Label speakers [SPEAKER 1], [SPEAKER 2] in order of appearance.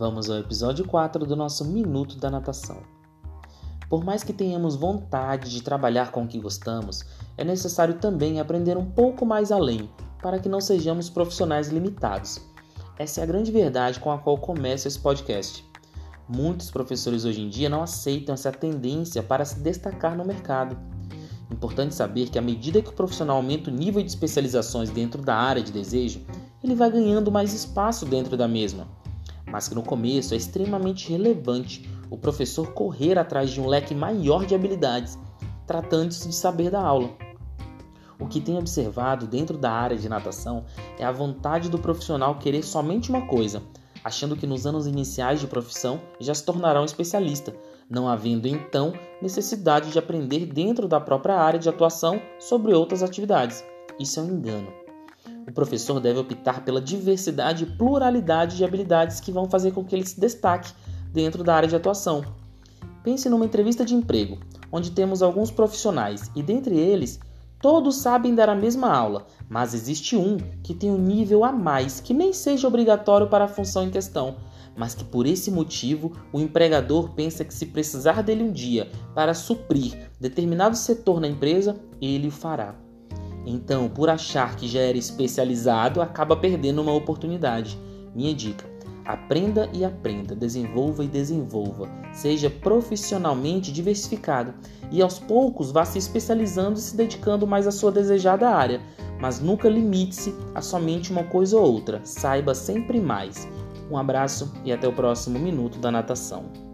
[SPEAKER 1] Vamos ao episódio 4 do nosso Minuto da Natação. Por mais que tenhamos vontade de trabalhar com o que gostamos, é necessário também aprender um pouco mais além, para que não sejamos profissionais limitados. Essa é a grande verdade com a qual começa esse podcast. Muitos professores hoje em dia não aceitam essa tendência para se destacar no mercado. Importante saber que à medida que o profissional aumenta o nível de especializações dentro da área de desejo, ele vai ganhando mais espaço dentro da mesma mas que no começo é extremamente relevante o professor correr atrás de um leque maior de habilidades, tratando-se de saber da aula. O que tem observado dentro da área de natação é a vontade do profissional querer somente uma coisa, achando que nos anos iniciais de profissão já se tornará um especialista, não havendo então necessidade de aprender dentro da própria área de atuação sobre outras atividades. Isso é um engano. O professor deve optar pela diversidade e pluralidade de habilidades que vão fazer com que ele se destaque dentro da área de atuação. Pense numa entrevista de emprego, onde temos alguns profissionais e dentre eles todos sabem dar a mesma aula, mas existe um que tem um nível a mais que nem seja obrigatório para a função em questão, mas que por esse motivo o empregador pensa que se precisar dele um dia para suprir determinado setor na empresa, ele o fará. Então, por achar que já era especializado, acaba perdendo uma oportunidade. Minha dica: aprenda e aprenda, desenvolva e desenvolva, seja profissionalmente diversificado e aos poucos vá se especializando e se dedicando mais à sua desejada área, mas nunca limite-se a somente uma coisa ou outra, saiba sempre mais. Um abraço e até o próximo Minuto da Natação.